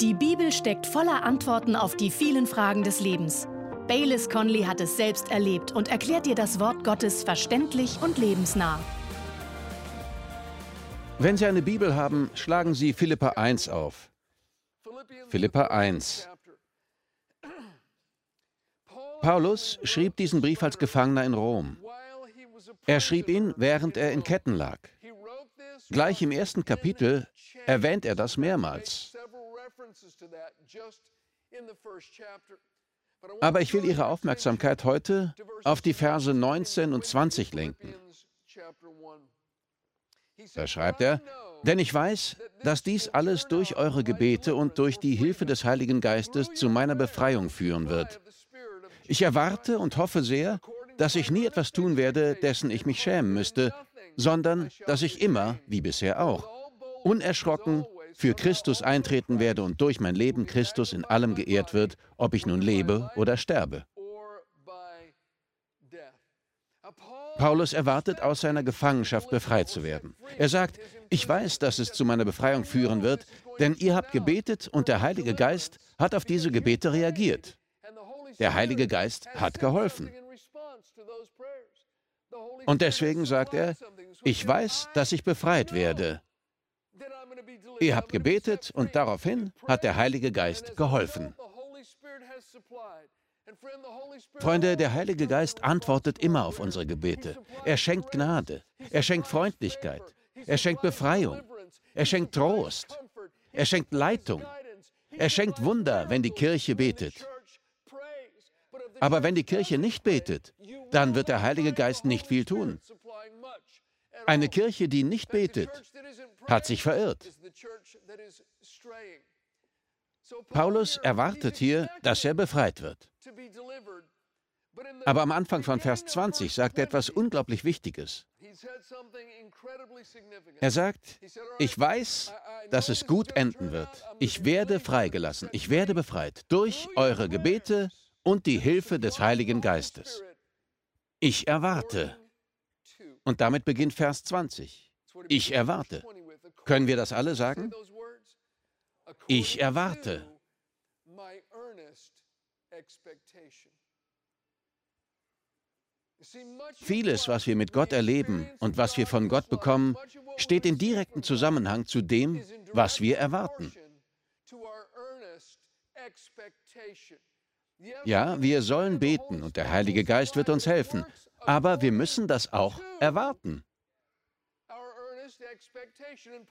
Die Bibel steckt voller Antworten auf die vielen Fragen des Lebens. Baylis Conley hat es selbst erlebt und erklärt dir das Wort Gottes verständlich und lebensnah. Wenn Sie eine Bibel haben, schlagen Sie Philippa 1 auf. Philippa 1. Paulus schrieb diesen Brief als Gefangener in Rom. Er schrieb ihn, während er in Ketten lag. Gleich im ersten Kapitel erwähnt er das mehrmals. Aber ich will Ihre Aufmerksamkeit heute auf die Verse 19 und 20 lenken. Da schreibt er, denn ich weiß, dass dies alles durch eure Gebete und durch die Hilfe des Heiligen Geistes zu meiner Befreiung führen wird. Ich erwarte und hoffe sehr, dass ich nie etwas tun werde, dessen ich mich schämen müsste, sondern dass ich immer, wie bisher auch, unerschrocken für Christus eintreten werde und durch mein Leben Christus in allem geehrt wird, ob ich nun lebe oder sterbe. Paulus erwartet, aus seiner Gefangenschaft befreit zu werden. Er sagt, ich weiß, dass es zu meiner Befreiung führen wird, denn ihr habt gebetet und der Heilige Geist hat auf diese Gebete reagiert. Der Heilige Geist hat geholfen. Und deswegen sagt er, ich weiß, dass ich befreit werde. Ihr habt gebetet und daraufhin hat der Heilige Geist geholfen. Freunde, der Heilige Geist antwortet immer auf unsere Gebete. Er schenkt Gnade, er schenkt Freundlichkeit, er schenkt Befreiung, er schenkt Trost, er schenkt Leitung, er schenkt Wunder, wenn die Kirche betet. Aber wenn die Kirche nicht betet, dann wird der Heilige Geist nicht viel tun. Eine Kirche, die nicht betet, hat sich verirrt. Paulus erwartet hier, dass er befreit wird. Aber am Anfang von Vers 20 sagt er etwas unglaublich Wichtiges. Er sagt, ich weiß, dass es gut enden wird. Ich werde freigelassen, ich werde befreit durch eure Gebete und die Hilfe des Heiligen Geistes. Ich erwarte. Und damit beginnt Vers 20. Ich erwarte. Können wir das alle sagen? Ich erwarte. Vieles, was wir mit Gott erleben und was wir von Gott bekommen, steht in direktem Zusammenhang zu dem, was wir erwarten. Ja, wir sollen beten und der Heilige Geist wird uns helfen, aber wir müssen das auch erwarten.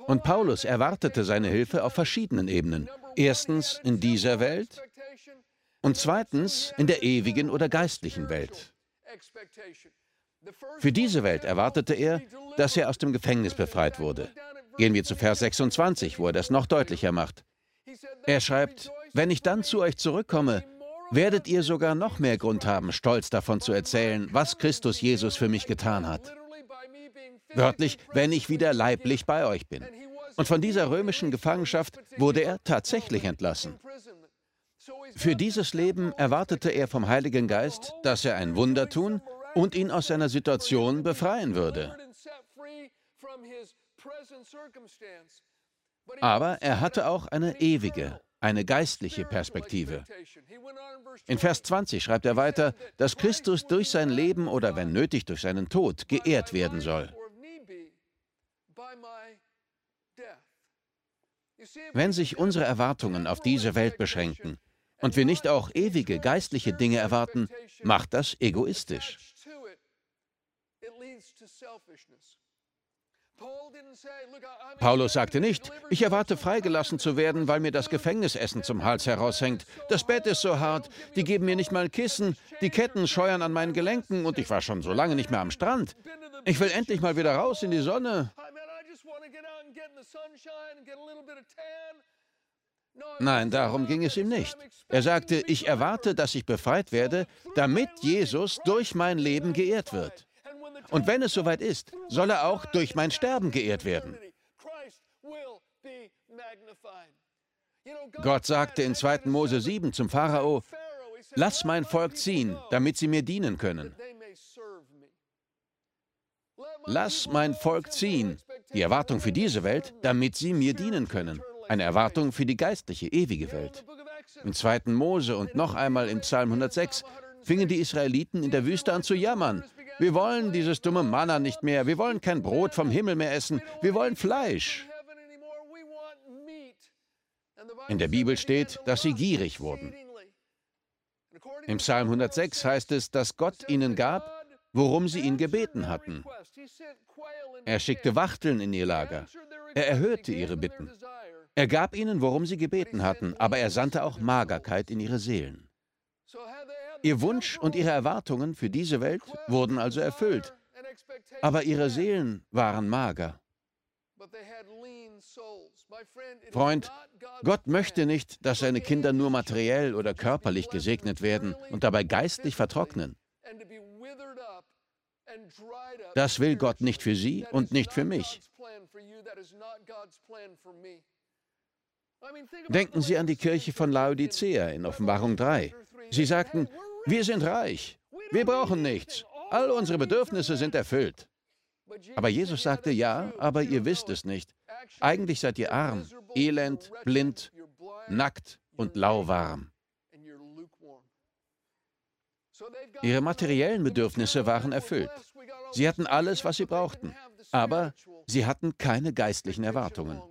Und Paulus erwartete seine Hilfe auf verschiedenen Ebenen. Erstens in dieser Welt und zweitens in der ewigen oder geistlichen Welt. Für diese Welt erwartete er, dass er aus dem Gefängnis befreit wurde. Gehen wir zu Vers 26, wo er das noch deutlicher macht. Er schreibt, wenn ich dann zu euch zurückkomme, werdet ihr sogar noch mehr Grund haben, stolz davon zu erzählen, was Christus Jesus für mich getan hat. Wörtlich, wenn ich wieder leiblich bei euch bin. Und von dieser römischen Gefangenschaft wurde er tatsächlich entlassen. Für dieses Leben erwartete er vom Heiligen Geist, dass er ein Wunder tun und ihn aus seiner Situation befreien würde. Aber er hatte auch eine ewige, eine geistliche Perspektive. In Vers 20 schreibt er weiter, dass Christus durch sein Leben oder wenn nötig durch seinen Tod geehrt werden soll. Wenn sich unsere Erwartungen auf diese Welt beschränken und wir nicht auch ewige geistliche Dinge erwarten, macht das egoistisch. Paulus sagte nicht, ich erwarte freigelassen zu werden, weil mir das Gefängnisessen zum Hals heraushängt. Das Bett ist so hart, die geben mir nicht mal ein Kissen, die Ketten scheuern an meinen Gelenken und ich war schon so lange nicht mehr am Strand. Ich will endlich mal wieder raus in die Sonne. Nein, darum ging es ihm nicht. Er sagte, ich erwarte, dass ich befreit werde, damit Jesus durch mein Leben geehrt wird. Und wenn es soweit ist, soll er auch durch mein Sterben geehrt werden. Gott sagte in 2. Mose 7 zum Pharao, lass mein Volk ziehen, damit sie mir dienen können. Lass mein Volk ziehen, die Erwartung für diese Welt, damit sie mir dienen können. eine Erwartung für die geistliche, ewige Welt. Im zweiten Mose und noch einmal im Psalm 106 fingen die Israeliten in der Wüste an zu jammern. Wir wollen dieses dumme Manna nicht mehr, wir wollen kein Brot vom Himmel mehr essen, wir wollen Fleisch. In der Bibel steht, dass sie gierig wurden. Im Psalm 106 heißt es, dass Gott ihnen gab, worum sie ihn gebeten hatten. Er schickte Wachteln in ihr Lager. Er erhörte ihre Bitten. Er gab ihnen, worum sie gebeten hatten, aber er sandte auch Magerkeit in ihre Seelen. Ihr Wunsch und ihre Erwartungen für diese Welt wurden also erfüllt, aber ihre Seelen waren mager. Freund, Gott möchte nicht, dass seine Kinder nur materiell oder körperlich gesegnet werden und dabei geistlich vertrocknen. Das will Gott nicht für sie und nicht für mich. Denken Sie an die Kirche von Laodicea in Offenbarung 3. Sie sagten, wir sind reich, wir brauchen nichts, all unsere Bedürfnisse sind erfüllt. Aber Jesus sagte, ja, aber ihr wisst es nicht. Eigentlich seid ihr arm, elend, blind, nackt und lauwarm. Ihre materiellen Bedürfnisse waren erfüllt. Sie hatten alles, was sie brauchten, aber sie hatten keine geistlichen Erwartungen.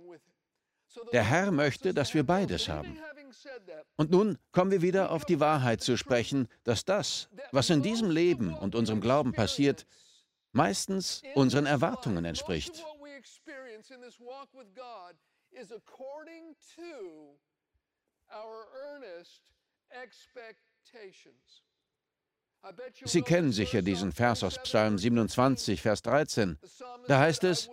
Der Herr möchte, dass wir beides haben. Und nun kommen wir wieder auf die Wahrheit zu sprechen, dass das, was in diesem Leben und unserem Glauben passiert, meistens unseren Erwartungen entspricht. Sie kennen sicher diesen Vers aus Psalm 27, Vers 13. Da heißt es,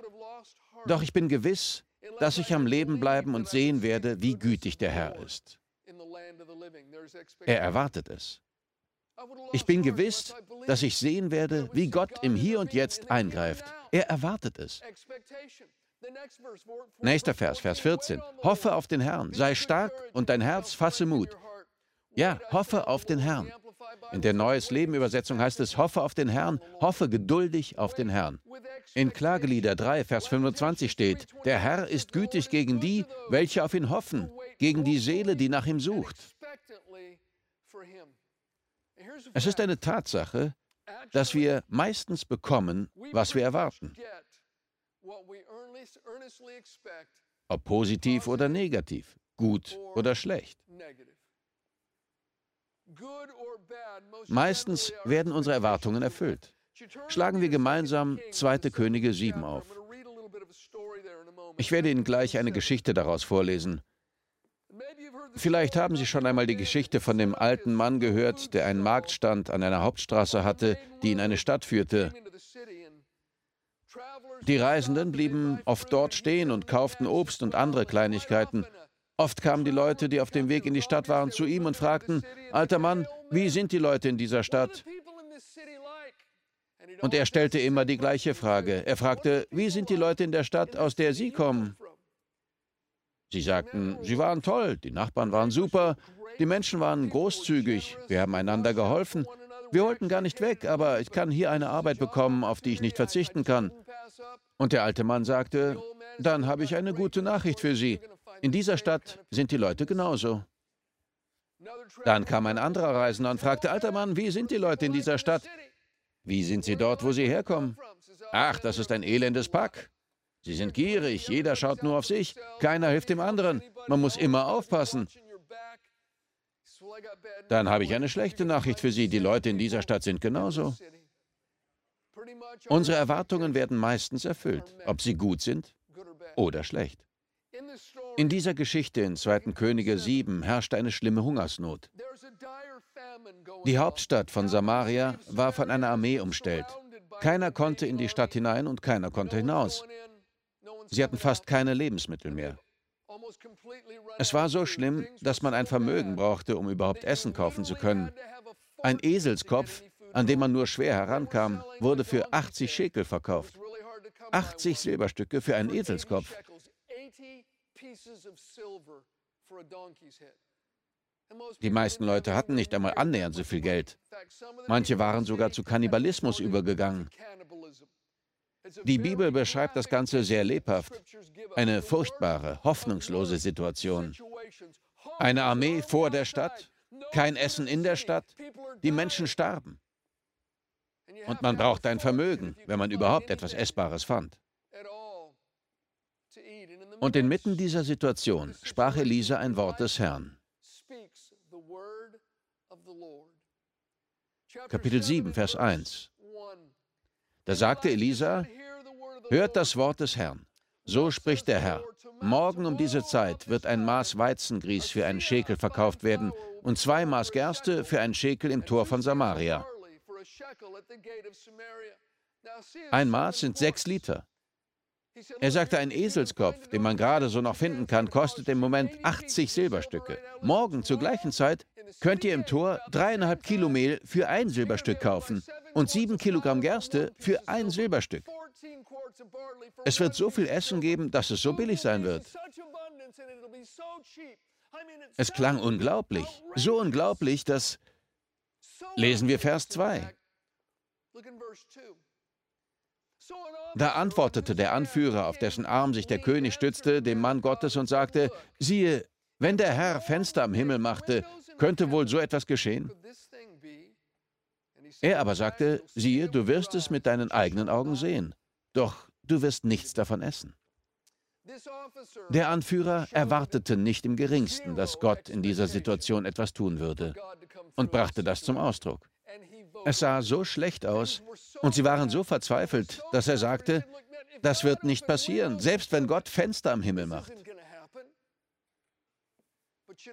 Doch ich bin gewiss, dass ich am Leben bleiben und sehen werde, wie gütig der Herr ist. Er erwartet es. Ich bin gewiss, dass ich sehen werde, wie Gott im Hier und Jetzt eingreift. Er erwartet es. Nächster Vers, Vers 14. Hoffe auf den Herrn, sei stark und dein Herz fasse Mut. Ja, hoffe auf den Herrn. In der Neues Leben Übersetzung heißt es, hoffe auf den Herrn, hoffe geduldig auf den Herrn. In Klagelieder 3, Vers 25 steht, der Herr ist gütig gegen die, welche auf ihn hoffen, gegen die Seele, die nach ihm sucht. Es ist eine Tatsache, dass wir meistens bekommen, was wir erwarten. Ob positiv oder negativ, gut oder schlecht. Meistens werden unsere Erwartungen erfüllt. Schlagen wir gemeinsam 2. Könige 7 auf. Ich werde Ihnen gleich eine Geschichte daraus vorlesen. Vielleicht haben Sie schon einmal die Geschichte von dem alten Mann gehört, der einen Marktstand an einer Hauptstraße hatte, die in eine Stadt führte. Die Reisenden blieben oft dort stehen und kauften Obst und andere Kleinigkeiten. Oft kamen die Leute, die auf dem Weg in die Stadt waren, zu ihm und fragten, Alter Mann, wie sind die Leute in dieser Stadt? Und er stellte immer die gleiche Frage. Er fragte, wie sind die Leute in der Stadt, aus der Sie kommen? Sie sagten, sie waren toll, die Nachbarn waren super, die Menschen waren großzügig, wir haben einander geholfen. Wir wollten gar nicht weg, aber ich kann hier eine Arbeit bekommen, auf die ich nicht verzichten kann. Und der alte Mann sagte, dann habe ich eine gute Nachricht für Sie. In dieser Stadt sind die Leute genauso. Dann kam ein anderer Reisender und fragte, alter Mann, wie sind die Leute in dieser Stadt? Wie sind sie dort, wo sie herkommen? Ach, das ist ein elendes Pack. Sie sind gierig, jeder schaut nur auf sich, keiner hilft dem anderen, man muss immer aufpassen. Dann habe ich eine schlechte Nachricht für Sie, die Leute in dieser Stadt sind genauso. Unsere Erwartungen werden meistens erfüllt, ob sie gut sind oder schlecht. In dieser Geschichte in 2. Könige 7 herrschte eine schlimme Hungersnot. Die Hauptstadt von Samaria war von einer Armee umstellt. Keiner konnte in die Stadt hinein und keiner konnte hinaus. Sie hatten fast keine Lebensmittel mehr. Es war so schlimm, dass man ein Vermögen brauchte, um überhaupt Essen kaufen zu können. Ein Eselskopf, an dem man nur schwer herankam, wurde für 80 Schekel verkauft. 80 Silberstücke für einen Eselskopf. Die meisten Leute hatten nicht einmal annähernd so viel Geld. Manche waren sogar zu Kannibalismus übergegangen. Die Bibel beschreibt das Ganze sehr lebhaft. Eine furchtbare, hoffnungslose Situation. Eine Armee vor der Stadt, kein Essen in der Stadt, die Menschen starben. Und man braucht ein Vermögen, wenn man überhaupt etwas Essbares fand. Und inmitten dieser Situation sprach Elisa ein Wort des Herrn. Kapitel 7, Vers 1. Da sagte Elisa, hört das Wort des Herrn. So spricht der Herr. Morgen um diese Zeit wird ein Maß Weizengrieß für einen Schekel verkauft werden und zwei Maß Gerste für einen Schekel im Tor von Samaria. Ein Maß sind sechs Liter. Er sagte, ein Eselskopf, den man gerade so noch finden kann, kostet im Moment 80 Silberstücke. Morgen zur gleichen Zeit könnt ihr im Tor dreieinhalb Kilo Mehl für ein Silberstück kaufen und sieben Kilogramm Gerste für ein Silberstück. Es wird so viel Essen geben, dass es so billig sein wird. Es klang unglaublich, so unglaublich, dass... Lesen wir Vers 2. Da antwortete der Anführer, auf dessen Arm sich der König stützte, dem Mann Gottes und sagte, siehe, wenn der Herr Fenster am Himmel machte, könnte wohl so etwas geschehen? Er aber sagte, siehe, du wirst es mit deinen eigenen Augen sehen, doch du wirst nichts davon essen. Der Anführer erwartete nicht im geringsten, dass Gott in dieser Situation etwas tun würde und brachte das zum Ausdruck. Es sah so schlecht aus und sie waren so verzweifelt, dass er sagte, das wird nicht passieren, selbst wenn Gott Fenster am Himmel macht.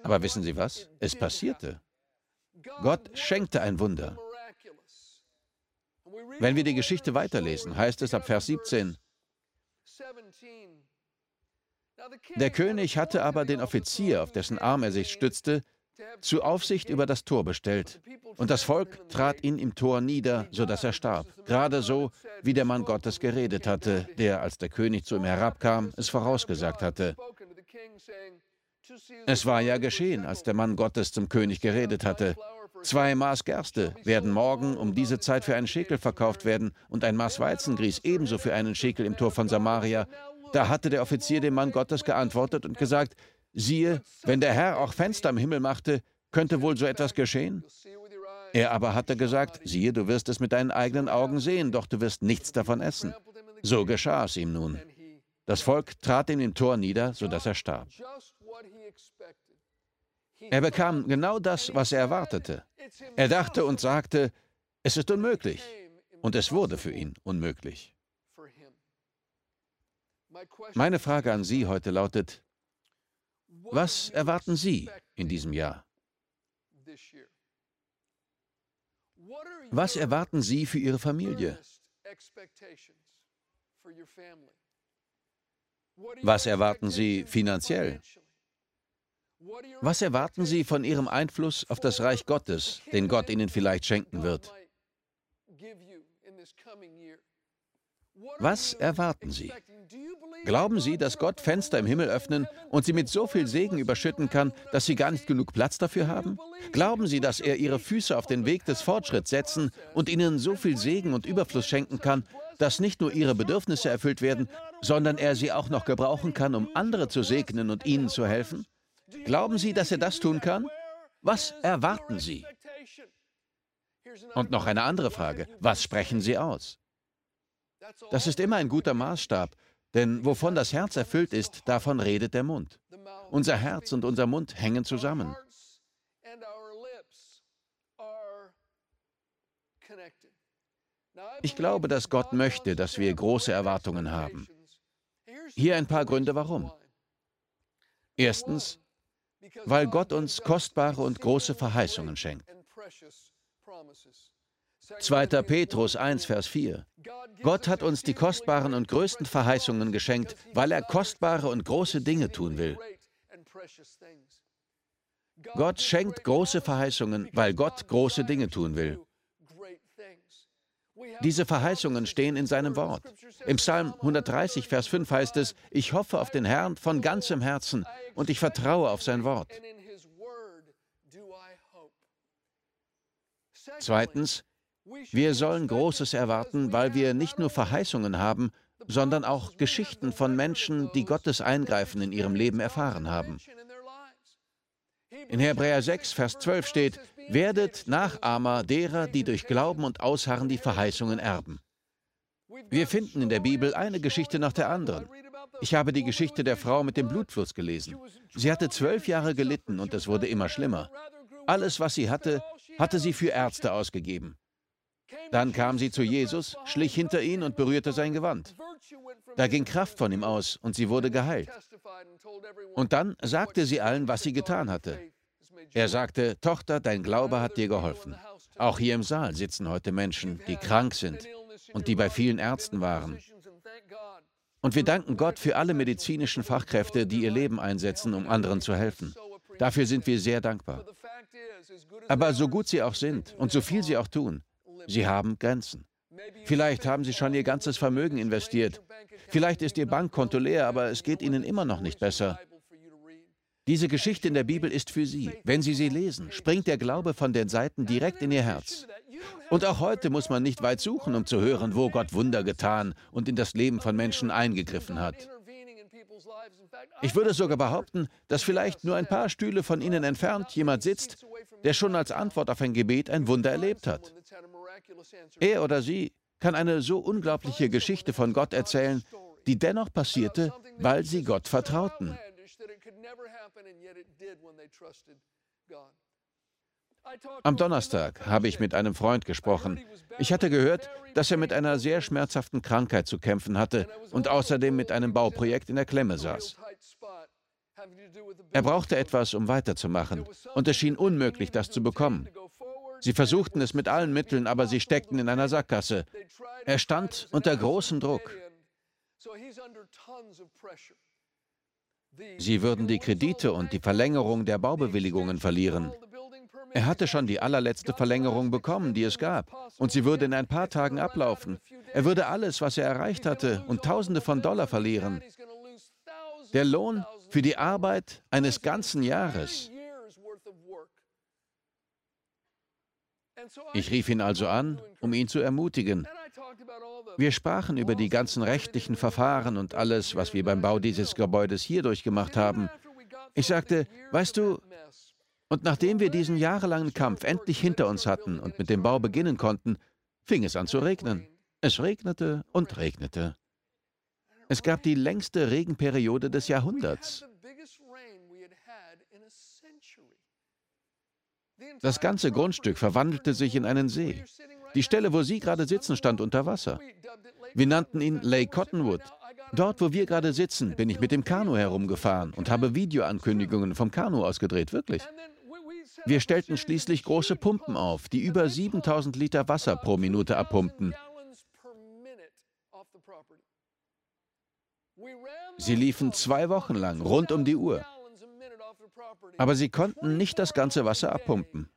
Aber wissen Sie was? Es passierte. Gott schenkte ein Wunder. Wenn wir die Geschichte weiterlesen, heißt es ab Vers 17, der König hatte aber den Offizier, auf dessen Arm er sich stützte, zur Aufsicht über das Tor bestellt. Und das Volk trat ihn im Tor nieder, sodass er starb. Gerade so, wie der Mann Gottes geredet hatte, der, als der König zu ihm herabkam, es vorausgesagt hatte. Es war ja geschehen, als der Mann Gottes zum König geredet hatte. Zwei Maß Gerste werden morgen um diese Zeit für einen Schekel verkauft werden und ein Maß Weizengrieß ebenso für einen Schekel im Tor von Samaria. Da hatte der Offizier dem Mann Gottes geantwortet und gesagt, siehe, wenn der Herr auch Fenster am Himmel machte, könnte wohl so etwas geschehen? Er aber hatte gesagt, siehe, du wirst es mit deinen eigenen Augen sehen, doch du wirst nichts davon essen. So geschah es ihm nun. Das Volk trat ihm im Tor nieder, sodass er starb. Er bekam genau das, was er erwartete. Er dachte und sagte, es ist unmöglich. Und es wurde für ihn unmöglich. Meine Frage an Sie heute lautet, was erwarten Sie in diesem Jahr? Was erwarten Sie für Ihre Familie? Was erwarten Sie finanziell? Was erwarten Sie von Ihrem Einfluss auf das Reich Gottes, den Gott Ihnen vielleicht schenken wird? Was erwarten Sie? Glauben Sie, dass Gott Fenster im Himmel öffnen und Sie mit so viel Segen überschütten kann, dass Sie gar nicht genug Platz dafür haben? Glauben Sie, dass er Ihre Füße auf den Weg des Fortschritts setzen und Ihnen so viel Segen und Überfluss schenken kann, dass nicht nur Ihre Bedürfnisse erfüllt werden, sondern er sie auch noch gebrauchen kann, um andere zu segnen und ihnen zu helfen? Glauben Sie, dass er das tun kann? Was erwarten Sie? Und noch eine andere Frage. Was sprechen Sie aus? Das ist immer ein guter Maßstab, denn wovon das Herz erfüllt ist, davon redet der Mund. Unser Herz und unser Mund hängen zusammen. Ich glaube, dass Gott möchte, dass wir große Erwartungen haben. Hier ein paar Gründe warum. Erstens, weil Gott uns kostbare und große Verheißungen schenkt. 2. Petrus 1, Vers 4. Gott hat uns die kostbaren und größten Verheißungen geschenkt, weil er kostbare und große Dinge tun will. Gott schenkt große Verheißungen, weil Gott große Dinge tun will. Diese Verheißungen stehen in seinem Wort. Im Psalm 130, Vers 5 heißt es, ich hoffe auf den Herrn von ganzem Herzen und ich vertraue auf sein Wort. Zweitens, Wir sollen Großes erwarten, weil wir nicht nur Verheißungen haben, sondern auch Geschichten von Menschen, die Gottes Eingreifen in ihrem Leben erfahren haben. In Hebräer 6, Vers 12 steht, werdet Nachahmer derer, die durch Glauben und Ausharren die Verheißungen erben. Wir finden in der Bibel eine Geschichte nach der anderen. Ich habe die Geschichte der Frau mit dem Blutfluss gelesen. Sie hatte zwölf Jahre gelitten und es wurde immer schlimmer. Alles, was sie hatte, hatte sie für Ärzte ausgegeben. Dann kam sie zu Jesus, schlich hinter ihn und berührte sein Gewand. Da ging Kraft von ihm aus und sie wurde geheilt. Und dann sagte sie allen, was sie getan hatte. Er sagte, Tochter, dein Glaube hat dir geholfen. Auch hier im Saal sitzen heute Menschen, die krank sind und die bei vielen Ärzten waren. Und wir danken Gott für alle medizinischen Fachkräfte, die ihr Leben einsetzen, um anderen zu helfen. Dafür sind wir sehr dankbar. Aber so gut sie auch sind und so viel sie auch tun, sie haben Grenzen. Vielleicht haben sie schon ihr ganzes Vermögen investiert. Vielleicht ist ihr Bankkonto leer, aber es geht ihnen immer noch nicht besser. Diese Geschichte in der Bibel ist für Sie. Wenn Sie sie lesen, springt der Glaube von den Seiten direkt in Ihr Herz. Und auch heute muss man nicht weit suchen, um zu hören, wo Gott Wunder getan und in das Leben von Menschen eingegriffen hat. Ich würde sogar behaupten, dass vielleicht nur ein paar Stühle von Ihnen entfernt jemand sitzt, der schon als Antwort auf ein Gebet ein Wunder erlebt hat. Er oder sie kann eine so unglaubliche Geschichte von Gott erzählen, die dennoch passierte, weil sie Gott vertrauten. Am Donnerstag habe ich mit einem Freund gesprochen. Ich hatte gehört, dass er mit einer sehr schmerzhaften Krankheit zu kämpfen hatte und außerdem mit einem Bauprojekt in der Klemme saß. Er brauchte etwas, um weiterzumachen, und es schien unmöglich, das zu bekommen. Sie versuchten es mit allen Mitteln, aber sie steckten in einer Sackgasse. Er stand unter großem Druck. Sie würden die Kredite und die Verlängerung der Baubewilligungen verlieren. Er hatte schon die allerletzte Verlängerung bekommen, die es gab, und sie würde in ein paar Tagen ablaufen. Er würde alles, was er erreicht hatte, und Tausende von Dollar verlieren. Der Lohn für die Arbeit eines ganzen Jahres. Ich rief ihn also an, um ihn zu ermutigen. Wir sprachen über die ganzen rechtlichen Verfahren und alles, was wir beim Bau dieses Gebäudes hier durchgemacht haben. Ich sagte, weißt du, und nachdem wir diesen jahrelangen Kampf endlich hinter uns hatten und mit dem Bau beginnen konnten, fing es an zu regnen. Es regnete und regnete. Es gab die längste Regenperiode des Jahrhunderts. Das ganze Grundstück verwandelte sich in einen See. Die Stelle, wo Sie gerade sitzen, stand unter Wasser. Wir nannten ihn Lake Cottonwood. Dort, wo wir gerade sitzen, bin ich mit dem Kanu herumgefahren und habe Videoankündigungen vom Kanu ausgedreht, wirklich. Wir stellten schließlich große Pumpen auf, die über 7000 Liter Wasser pro Minute abpumpten. Sie liefen zwei Wochen lang rund um die Uhr. Aber sie konnten nicht das ganze Wasser abpumpen.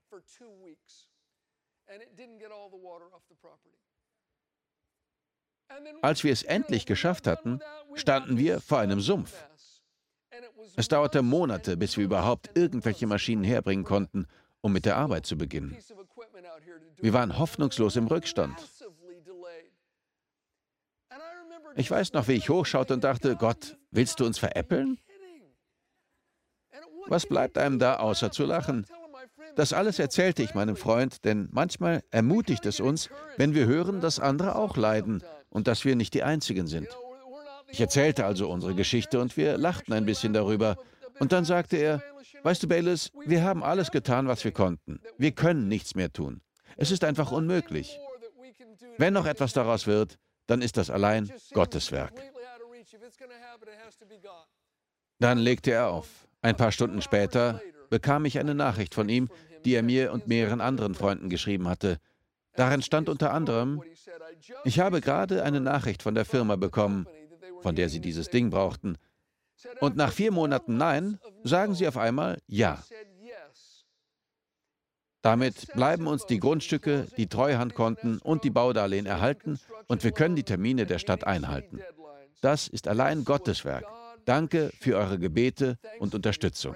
Als wir es endlich geschafft hatten, standen wir vor einem Sumpf. Es dauerte Monate, bis wir überhaupt irgendwelche Maschinen herbringen konnten, um mit der Arbeit zu beginnen. Wir waren hoffnungslos im Rückstand. Ich weiß noch, wie ich hochschaute und dachte, Gott, willst du uns veräppeln? Was bleibt einem da, außer zu lachen? Das alles erzählte ich meinem Freund, denn manchmal ermutigt es uns, wenn wir hören, dass andere auch leiden und dass wir nicht die Einzigen sind. Ich erzählte also unsere Geschichte und wir lachten ein bisschen darüber. Und dann sagte er, weißt du, Bayless, wir haben alles getan, was wir konnten. Wir können nichts mehr tun. Es ist einfach unmöglich. Wenn noch etwas daraus wird, dann ist das allein Gottes Werk. Dann legte er auf. Ein paar Stunden später bekam ich eine Nachricht von ihm, die er mir und mehreren anderen Freunden geschrieben hatte. Darin stand unter anderem, ich habe gerade eine Nachricht von der Firma bekommen, von der sie dieses Ding brauchten. Und nach vier Monaten Nein, sagen sie auf einmal Ja. Damit bleiben uns die Grundstücke, die Treuhandkonten und die Baudarlehen erhalten und wir können die Termine der Stadt einhalten. Das ist allein Gottes Werk. Danke für eure Gebete und Unterstützung.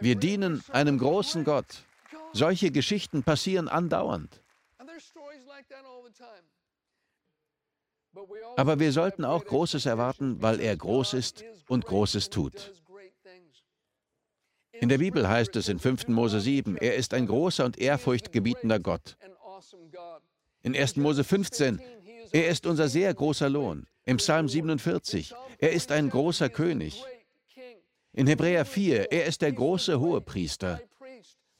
Wir dienen einem großen Gott Solche Geschichten passieren andauernd. Aber wir sollten auch Großes erwarten, weil er groß ist und Großes tut. In der Bibel heißt es in 5. Mose 7, er ist ein großer und ehrfurchtgebietender Gott. In 1. Mose 15, er ist unser sehr großer Lohn. Im Psalm 47, er ist ein großer König. In Hebräer 4, er ist der große Hohepriester.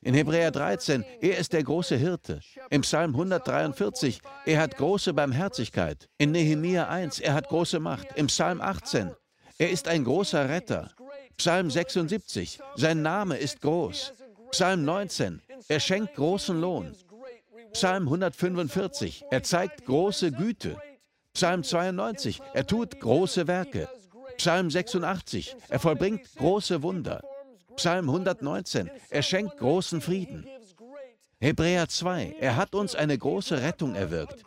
In Hebräer 13, er ist der große Hirte. Im Psalm 143, er hat große Barmherzigkeit. In Nehemia 1, er hat große Macht. Im Psalm 18, er ist ein großer Retter. Psalm 76, sein Name ist groß. Psalm 19, er schenkt großen Lohn. Psalm 145, er zeigt große Güte. Psalm 92, er tut große Werke. Psalm 86, er vollbringt große Wunder. Psalm 119, er schenkt großen Frieden. Hebräer 2, er hat uns eine große Rettung erwirkt.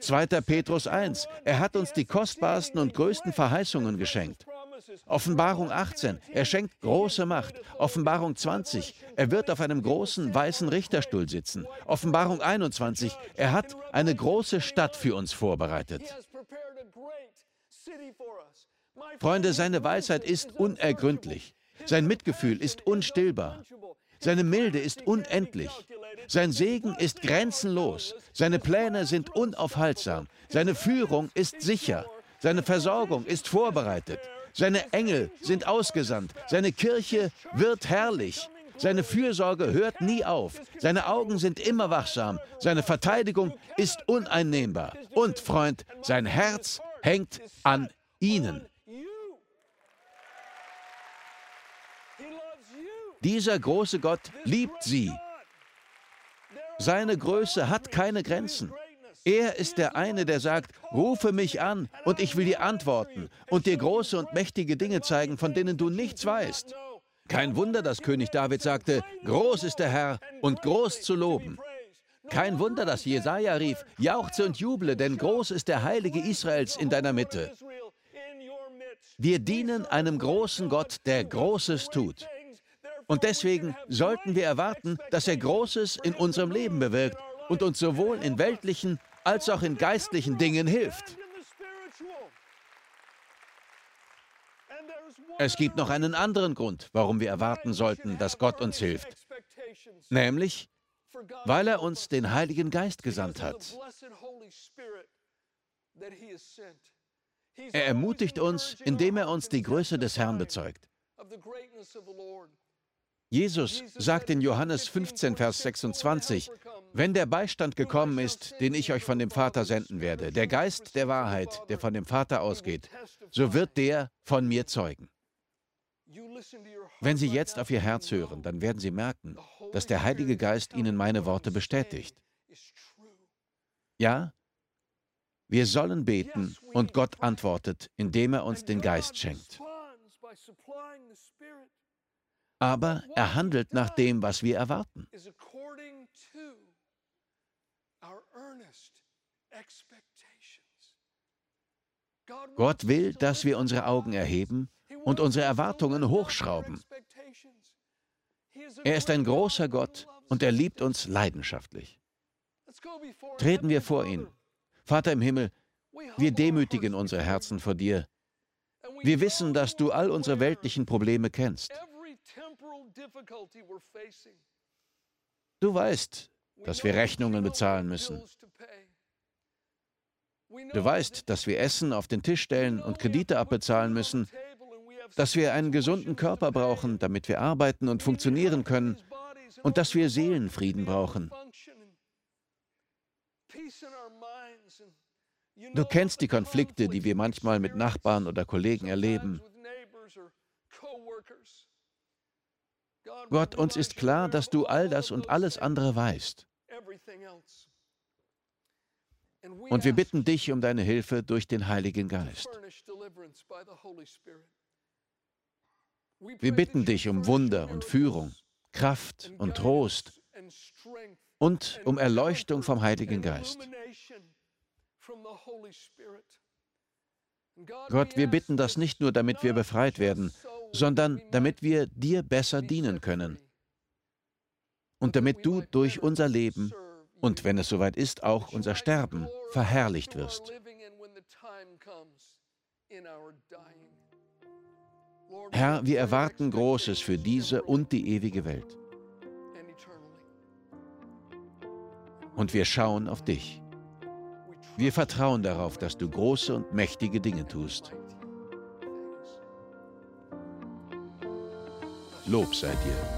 2. Petrus 1, er hat uns die kostbarsten und größten Verheißungen geschenkt. Offenbarung 18, er schenkt große Macht. Offenbarung 20, er wird auf einem großen weißen Richterstuhl sitzen. Offenbarung 21, er hat eine große Stadt für uns vorbereitet. Freunde, seine Weisheit ist unergründlich. Sein Mitgefühl ist unstillbar. Seine Milde ist unendlich. Sein Segen ist grenzenlos. Seine Pläne sind unaufhaltsam. Seine Führung ist sicher. Seine Versorgung ist vorbereitet. Seine Engel sind ausgesandt. Seine Kirche wird herrlich. Seine Fürsorge hört nie auf. Seine Augen sind immer wachsam. Seine Verteidigung ist uneinnehmbar. Und, Freund, sein Herz hängt an Ihnen. Dieser große Gott liebt sie. Seine Größe hat keine Grenzen. Er ist der eine, der sagt, rufe mich an und ich will dir antworten und dir große und mächtige Dinge zeigen, von denen du nichts weißt. Kein Wunder, dass König David sagte, groß ist der Herr und groß zu loben. Kein Wunder, dass Jesaja rief, jauchze und juble, denn groß ist der Heilige Israels in deiner Mitte. Wir dienen einem großen Gott, der Großes tut. Und deswegen sollten wir erwarten, dass er Großes in unserem Leben bewirkt und uns sowohl in weltlichen als auch in geistlichen Dingen hilft. Es gibt noch einen anderen Grund, warum wir erwarten sollten, dass Gott uns hilft. Nämlich, weil er uns den Heiligen Geist gesandt hat. Er ermutigt uns, indem er uns die Größe des Herrn bezeugt. Jesus sagt in Johannes 15, Vers 26, wenn der Beistand gekommen ist, den ich euch von dem Vater senden werde, der Geist der Wahrheit, der von dem Vater ausgeht, so wird der von mir zeugen. Wenn Sie jetzt auf Ihr Herz hören, dann werden Sie merken, dass der Heilige Geist Ihnen meine Worte bestätigt. Ja, wir sollen beten und Gott antwortet, indem er uns den Geist schenkt aber er handelt nach dem, was wir erwarten. Gott will, dass wir unsere Augen erheben und unsere Erwartungen hochschrauben. Er ist ein großer Gott und er liebt uns leidenschaftlich. Treten wir vor ihn. Vater im Himmel, wir demütigen unsere Herzen vor dir. Wir wissen, dass du all unsere weltlichen Probleme kennst. Du weißt, dass wir Rechnungen bezahlen müssen. Du weißt, dass wir Essen auf den Tisch stellen und Kredite abbezahlen müssen, dass wir einen gesunden Körper brauchen, damit wir arbeiten und funktionieren können und dass wir Seelenfrieden brauchen. Du kennst die Konflikte, die wir manchmal mit Nachbarn oder Kollegen erleben. Gott, uns ist klar, dass du all das und alles andere weißt. Und wir bitten dich um deine Hilfe durch den Heiligen Geist. Wir bitten dich um Wunder und Führung, Kraft und Trost und um Erleuchtung vom Heiligen Geist. Gott, wir bitten das nicht nur, damit wir befreit werden, sondern damit wir dir besser dienen können. Und damit du durch unser Leben und wenn es soweit ist, auch unser Sterben verherrlicht wirst. Herr, wir erwarten Großes für diese und die ewige Welt. Und wir schauen auf dich. Wir vertrauen darauf, dass du große und mächtige Dinge tust. Lob sei dir.